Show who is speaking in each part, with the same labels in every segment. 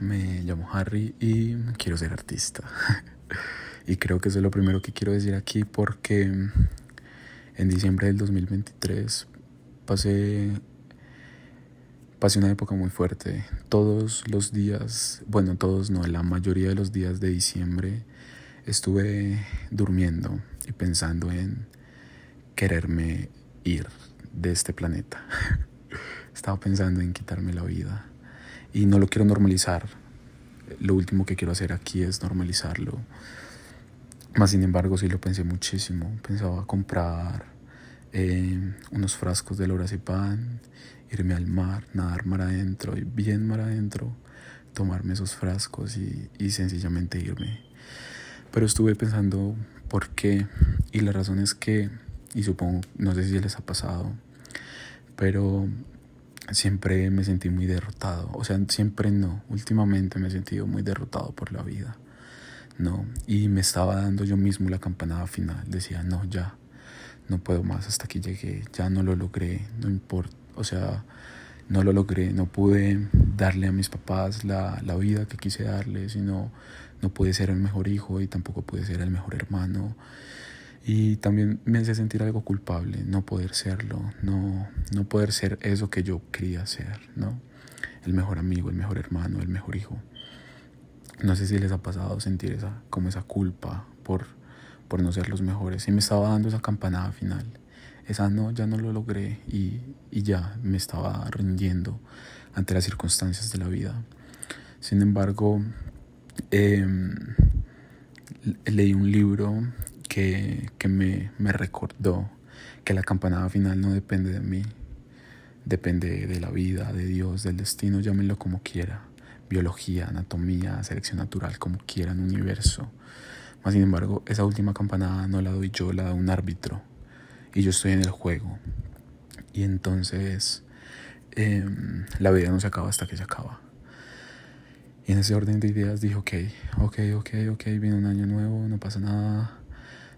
Speaker 1: Me llamo Harry y quiero ser artista. y creo que eso es lo primero que quiero decir aquí porque en diciembre del 2023 pasé, pasé una época muy fuerte. Todos los días, bueno, todos no, la mayoría de los días de diciembre estuve durmiendo y pensando en quererme ir de este planeta. Estaba pensando en quitarme la vida y no lo quiero normalizar. Lo último que quiero hacer aquí es normalizarlo. Más sin embargo, sí lo pensé muchísimo. Pensaba comprar eh, unos frascos de lorazepam, irme al mar, nadar mar adentro y bien mar adentro, tomarme esos frascos y, y sencillamente irme. Pero estuve pensando por qué y la razón es que, y supongo, no sé si les ha pasado, pero siempre me sentí muy derrotado. O sea, siempre no. Últimamente me he sentido muy derrotado por la vida. No. Y me estaba dando yo mismo la campanada final. Decía, no, ya. No puedo más. Hasta aquí llegué. Ya no lo logré. No importa. O sea, no lo logré. No pude darle a mis papás la, la vida que quise darles. Sino no pude ser el mejor hijo y tampoco pude ser el mejor hermano. Y también me hace sentir algo culpable, no poder serlo, no, no poder ser eso que yo quería ser, ¿no? El mejor amigo, el mejor hermano, el mejor hijo. No sé si les ha pasado sentir esa, como esa culpa por, por no ser los mejores. Y me estaba dando esa campanada final. Esa no, ya no lo logré y, y ya me estaba rindiendo ante las circunstancias de la vida. Sin embargo, eh, leí un libro que, que me, me, recordó que la campanada final no depende de mí, depende de la vida, de Dios, del destino, llámenlo como quiera, biología, anatomía, selección natural, como quieran, universo. Más sin embargo, esa última campanada no la doy yo, la da un árbitro, y yo estoy en el juego. Y entonces eh, la vida no se acaba hasta que se acaba. Y en ese orden de ideas dije, ok, ok, ok, ok, viene un año nuevo, no pasa nada,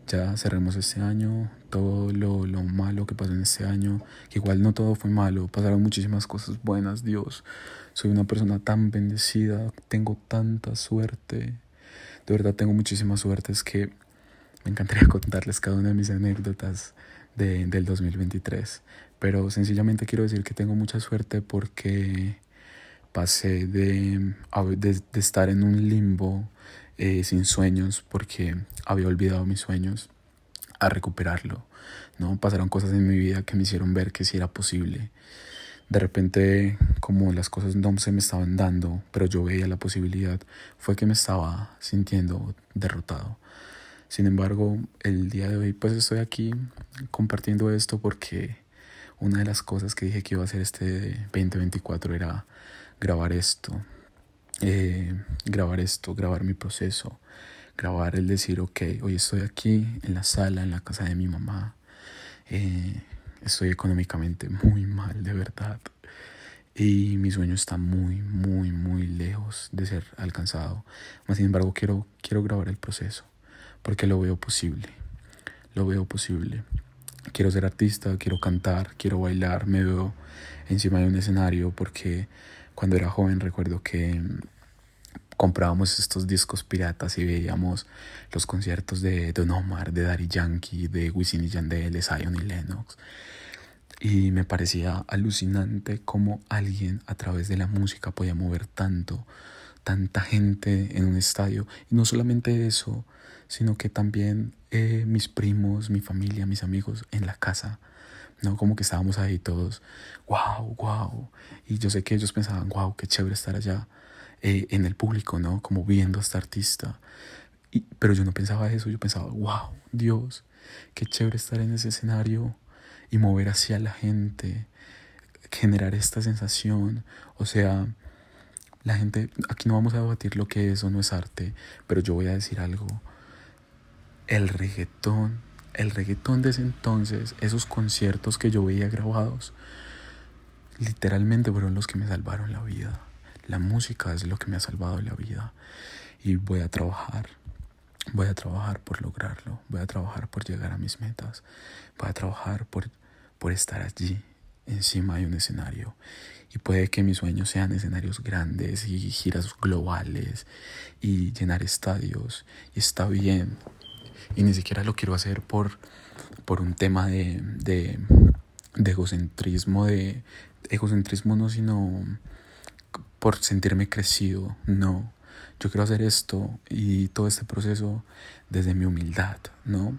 Speaker 1: ya cerremos este año, todo lo, lo, malo que pasó en este año, que igual no todo fue malo, pasaron muchísimas cosas buenas, Dios, soy una persona tan bendecida, tengo tanta suerte, de verdad tengo muchísimas suertes que me encantaría contarles cada una de mis anécdotas de, del 2023, pero sencillamente quiero decir que tengo mucha suerte porque pasé de, de, de estar en un limbo eh, sin sueños porque había olvidado mis sueños a recuperarlo. ¿no? Pasaron cosas en mi vida que me hicieron ver que sí era posible. De repente, como las cosas no se me estaban dando, pero yo veía la posibilidad, fue que me estaba sintiendo derrotado. Sin embargo, el día de hoy pues estoy aquí compartiendo esto porque una de las cosas que dije que iba a hacer este 2024 era grabar esto, eh, grabar esto, grabar mi proceso, grabar el decir, ok, hoy estoy aquí en la sala, en la casa de mi mamá, eh, estoy económicamente muy mal, de verdad, y mi sueño está muy, muy, muy lejos de ser alcanzado. Mas, sin embargo, quiero, quiero grabar el proceso, porque lo veo posible, lo veo posible. Quiero ser artista, quiero cantar, quiero bailar, me veo encima de un escenario porque cuando era joven recuerdo que comprábamos estos discos piratas y veíamos los conciertos de Don Omar, de Daddy Yankee, de Wisin y Yandel, de Zion y Lennox. Y me parecía alucinante cómo alguien a través de la música podía mover tanto, tanta gente en un estadio. Y no solamente eso, sino que también eh, mis primos, mi familia, mis amigos en la casa. ¿no? Como que estábamos ahí todos, wow, wow. Y yo sé que ellos pensaban, wow, qué chévere estar allá eh, en el público, ¿no? Como viendo a este artista. Y, pero yo no pensaba eso, yo pensaba, wow, Dios, qué chévere estar en ese escenario y mover hacia la gente, generar esta sensación. O sea, la gente, aquí no vamos a debatir lo que es o no es arte, pero yo voy a decir algo. El reggaetón el reggaetón de ese entonces, esos conciertos que yo veía grabados, literalmente fueron los que me salvaron la vida. La música es lo que me ha salvado la vida. Y voy a trabajar, voy a trabajar por lograrlo, voy a trabajar por llegar a mis metas, voy a trabajar por, por estar allí encima de un escenario. Y puede que mis sueños sean escenarios grandes y giras globales y llenar estadios. Y está bien. Y ni siquiera lo quiero hacer por, por un tema de, de, de egocentrismo, de egocentrismo no, sino por sentirme crecido. No. Yo quiero hacer esto y todo este proceso desde mi humildad, ¿no?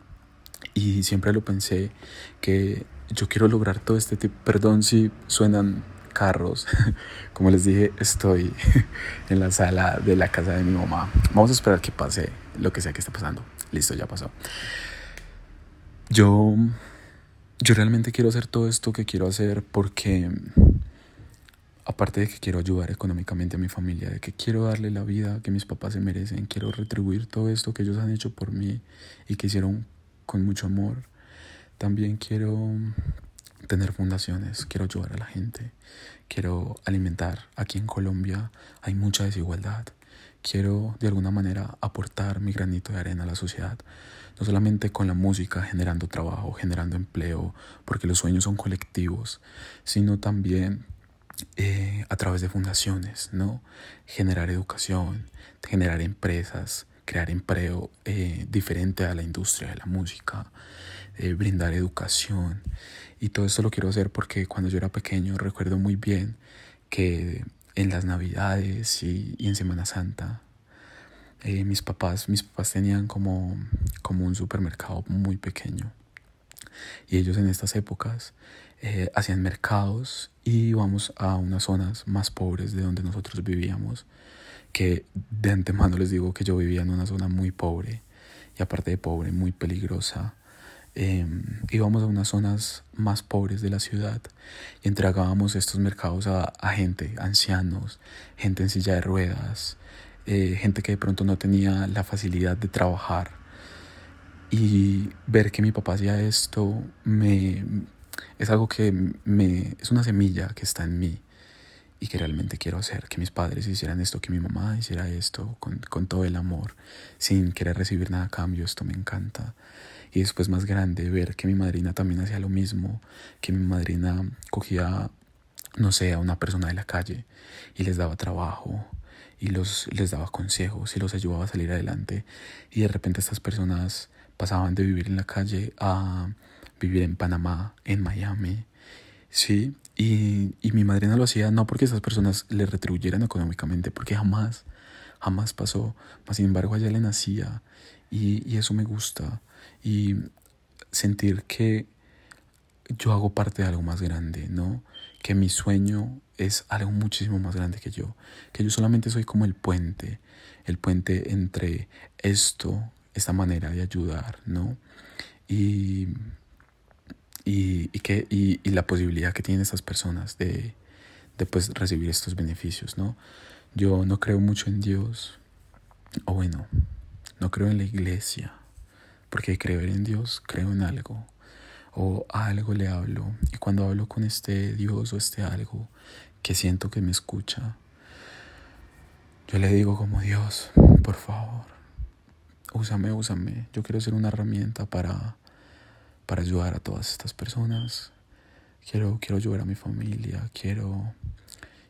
Speaker 1: Y siempre lo pensé que yo quiero lograr todo este tipo, perdón si suenan carros, como les dije, estoy en la sala de la casa de mi mamá. Vamos a esperar que pase lo que sea que esté pasando. Listo, ya pasó. Yo, yo realmente quiero hacer todo esto que quiero hacer porque, aparte de que quiero ayudar económicamente a mi familia, de que quiero darle la vida que mis papás se merecen, quiero retribuir todo esto que ellos han hecho por mí y que hicieron con mucho amor. También quiero tener fundaciones, quiero ayudar a la gente, quiero alimentar. Aquí en Colombia hay mucha desigualdad. Quiero de alguna manera aportar mi granito de arena a la sociedad, no solamente con la música, generando trabajo, generando empleo, porque los sueños son colectivos, sino también eh, a través de fundaciones, ¿no? Generar educación, generar empresas, crear empleo eh, diferente a la industria de la música, eh, brindar educación. Y todo esto lo quiero hacer porque cuando yo era pequeño recuerdo muy bien que en las navidades y, en Semana Santa eh, mis papás mis papás tenían como, como un supermercado muy pequeño y ellos en estas épocas hacían mercados y íbamos a unas zonas más pobres de donde nosotros vivíamos que de antemano les digo que yo vivía en una zona muy pobre y aparte de pobre, muy peligrosa. Em, íbamos a unas zonas más pobres de la ciudad y entregábamos estos mercados a, gente, ancianos, gente en silla de ruedas, eh, gente que de pronto no tenía la facilidad de trabajar. Y ver que mi papá hacía esto me, es algo que me, es una semilla que está en mí y que realmente quiero hacer, que mis padres hicieran esto, que mi mamá hiciera esto con, con, todo el amor, sin querer recibir nada a cambio, esto me encanta. Y después más grande, ver que mi madrina también hacía lo mismo, que mi madrina cogía, no sé, a una persona de la calle y les daba trabajo y los, les daba consejos y los ayudaba a salir adelante. Y de repente estas personas pasaban de vivir en la calle a vivir en Panamá, en Miami, ¿sí? Y, y mi madrina lo hacía no porque esas personas le retribuyeran económicamente, porque jamás, jamás pasó. Mas, sin embargo, a ella le nacía y, y eso me gusta. Y sentir que yo hago parte de algo más grande, ¿no? Que mi sueño es algo muchísimo más grande que yo. Que yo solamente soy como el puente, el puente entre esto, esta manera de ayudar, ¿no? Y y, y, que, y, y, la posibilidad que tienen estas personas de, de pues, recibir estos beneficios, ¿no? Yo no creo mucho en Dios, o bueno, no creo en la iglesia, porque creer en Dios, creo en algo, o a algo le hablo, y cuando hablo con este Dios o este algo que siento que me escucha, yo le digo como Dios, por favor, úsame, úsame, yo quiero ser una herramienta para para ayudar a todas estas personas. Quiero, quiero ayudar a mi familia, quiero,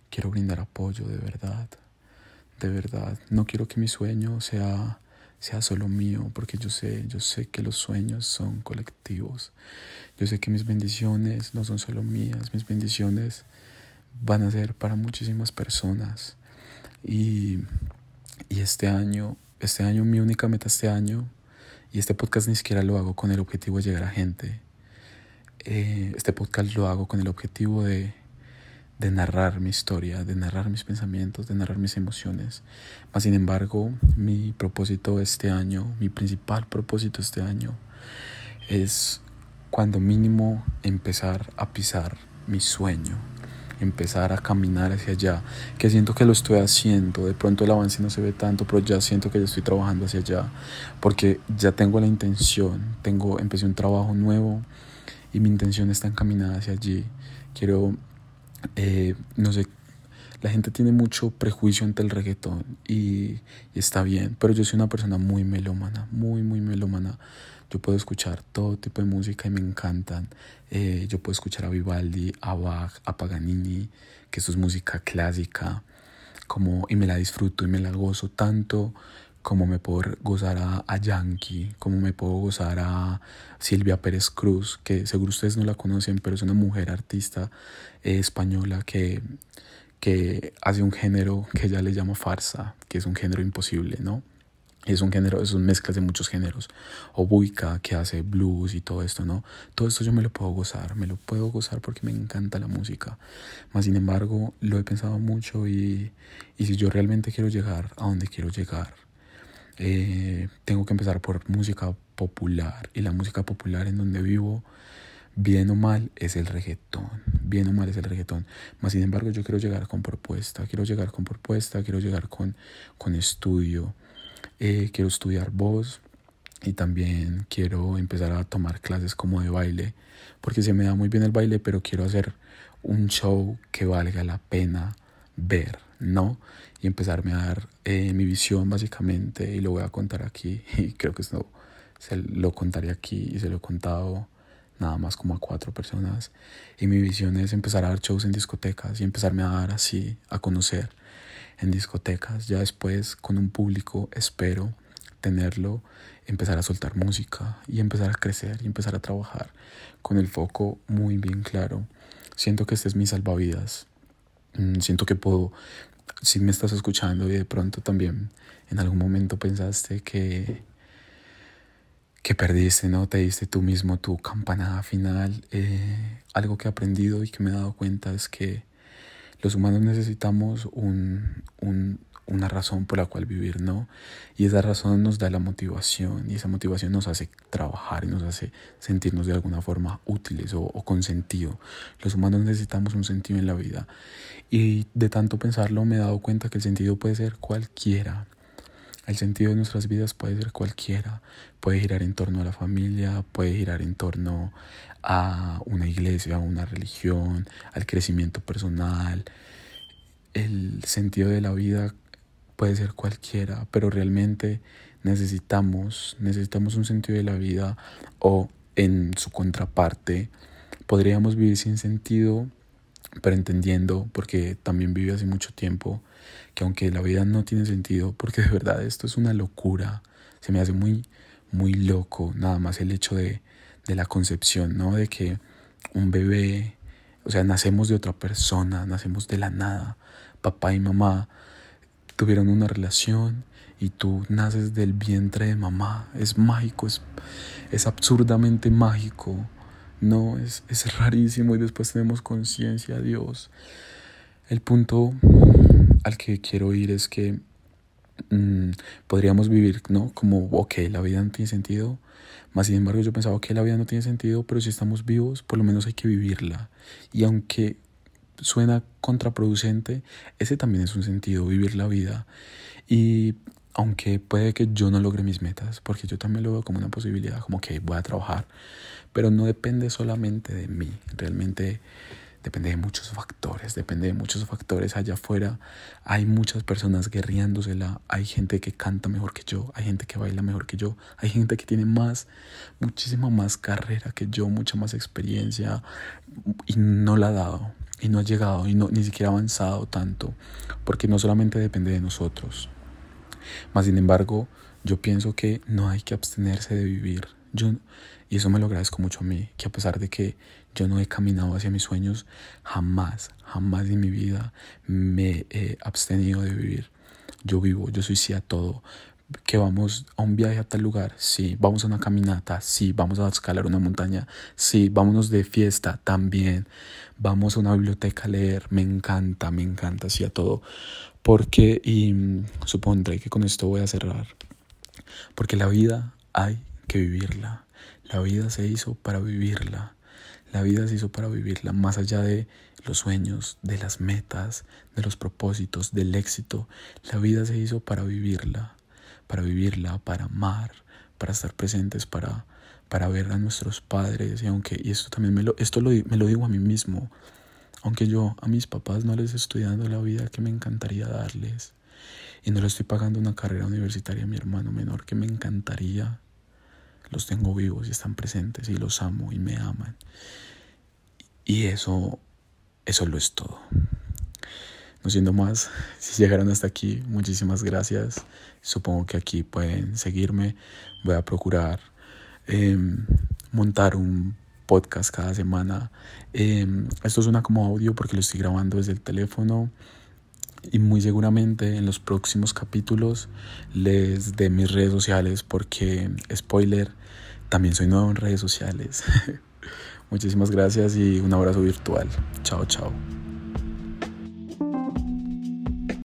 Speaker 1: quiero brindar apoyo de verdad, de verdad. No quiero que mi sueño sea, sea solo mío, porque yo sé, yo sé que los sueños son colectivos. Yo sé que mis bendiciones no son solo mías, mis bendiciones van a ser para muchísimas personas. Y, y este año, este año, mi única meta este año y este podcast ni siquiera lo hago con el objetivo de llegar a gente. Eh, este podcast lo hago con el objetivo de, de narrar mi historia, de narrar mis pensamientos, de narrar mis emociones. Mas, sin embargo, mi propósito este año, mi principal propósito este año, es cuando mínimo empezar a pisar mi sueño empezar a caminar hacia allá, que siento que lo estoy haciendo, de pronto el avance no se ve tanto, pero ya siento que ya estoy trabajando hacia allá, porque ya tengo la intención, tengo, empecé un trabajo nuevo y mi intención está encaminada hacia allí. Quiero, eh, no sé, la gente tiene mucho prejuicio ante el reggaetón y, está bien, pero yo soy una persona muy melómana, muy, muy melómana. Yo puedo escuchar todo tipo de música y me encantan. Eh, yo puedo escuchar a Vivaldi, a Bach, a Paganini, que eso es música clásica, como, y me la disfruto y me la gozo tanto como me puedo gozar a, Yankee, como me puedo gozar a Silvia Pérez Cruz, que seguro ustedes no la conocen, pero es una mujer artista eh, española que, que hace un género que ella le llama farsa, que es un género imposible, ¿no? Es un género, es un mezclas de muchos géneros. O Buica, que hace blues y todo esto, ¿no? Todo esto yo me lo puedo gozar, me lo puedo gozar porque me encanta la música. Más sin embargo, lo he pensado mucho y, y si yo realmente quiero llegar a donde quiero llegar, eh, tengo que empezar por música popular y la música popular en donde vivo bien o mal es el reggaetón, bien o mal es el reggaetón. Más sin embargo yo quiero llegar con propuesta, quiero llegar con propuesta, quiero llegar con, con estudio, eh, quiero estudiar voz y también quiero empezar a tomar clases como de baile, porque se me da muy bien el baile, pero quiero hacer un show que valga la pena ver, ¿no? Y empezarme a dar eh, mi visión básicamente y lo voy a contar aquí y creo que esto se lo contaré aquí y se lo he contado nada más como a cuatro personas. Y mi visión es empezar a dar shows en discotecas y empezarme a dar así a conocer en discotecas. Ya después con un público espero tenerlo empezar a soltar música y empezar a crecer y empezar a trabajar con el foco muy bien claro. Siento que este es mi salvavidas. Mm, siento que puedo, si me estás escuchando y de pronto también en algún momento pensaste que, que perdiste, ¿no? Te diste tú mismo tu campanada final. Eh, algo que he aprendido y que me he dado cuenta es que los humanos necesitamos un, un, una razón por la cual vivir, ¿no? Y esa razón nos da la motivación y esa motivación nos hace trabajar y nos hace sentirnos de alguna forma útiles o, con sentido. Los humanos necesitamos un sentido en la vida y de tanto pensarlo me he dado cuenta que el sentido puede ser cualquiera. El sentido de nuestras vidas puede ser cualquiera. Puede girar en torno a la familia, puede girar en torno a una iglesia, a una religión, al crecimiento personal. El sentido de la vida puede ser cualquiera, pero realmente necesitamos, necesitamos un sentido de la vida o en su contraparte podríamos vivir sin sentido, pero entendiendo, porque también viví hace mucho tiempo, que aunque la vida no tiene sentido, porque de verdad esto es una locura, se me hace muy, muy loco, nada más el hecho de, de la concepción, ¿no? De que un bebé, o sea, nacemos de otra persona, nacemos de la nada, papá y mamá tuvieron una relación y tú naces del vientre de mamá. Es mágico, es, es absurdamente mágico. No, es, es rarísimo y después tenemos conciencia, Dios. El punto al que quiero ir es que mm, podríamos vivir, ¿no? Como, ok, la vida no tiene sentido. Más sin embargo, yo pensaba que la vida no tiene sentido, pero si estamos vivos, por lo menos hay que vivirla. Y aunque suena contraproducente, ese también es un sentido, vivir la vida. Y aunque puede que yo no logre mis metas, porque yo también lo veo como una posibilidad, como que voy a trabajar, pero no depende solamente de mí, realmente depende de muchos factores, depende de muchos factores allá afuera. Hay muchas personas guerreándosela, hay gente que canta mejor que yo, hay gente que baila mejor que yo, hay gente que tiene más, muchísima más carrera que yo, mucha más experiencia y no la ha dado y no ha llegado y no, ni siquiera ha avanzado tanto, porque no solamente depende de nosotros. Más sin embargo, yo pienso que no hay que abstenerse de vivir. Yo, y eso me lo agradezco mucho a mí, que a pesar de que yo no he caminado hacia mis sueños, jamás, jamás en mi vida me he abstenido de vivir. Yo vivo, yo soy sí a todo, que vamos a un viaje a tal lugar, sí, vamos a una caminata, sí, vamos a escalar una montaña, sí, vámonos de fiesta también, vamos a una biblioteca a leer, me encanta, me encanta, sí a todo, porque, y mm, supondré que con esto voy a cerrar, porque la vida hay que vivirla, la vida se hizo para vivirla, la vida se hizo para vivirla, más allá de los sueños, de las metas, de los propósitos, del éxito, la vida se hizo para vivirla para vivirla, para amar, para estar presentes, para, para ver a nuestros padres. Y aunque, y esto también me lo, esto lo, me lo digo a mí mismo, aunque yo a mis papás no les estoy dando la vida que me encantaría darles y no le estoy pagando una carrera universitaria a mi hermano menor que me encantaría, los tengo vivos y están presentes y los amo y me aman. Y eso, eso lo es todo. No siendo más, si llegaron hasta aquí, muchísimas gracias. Supongo que aquí pueden seguirme. Voy a procurar em, montar un podcast cada semana. Em, esto suena como audio porque lo estoy grabando desde el teléfono y muy seguramente en los próximos capítulos les dé mis redes sociales porque, spoiler, también soy nuevo en redes sociales. Muchísimas gracias y un abrazo virtual. Chao, chao.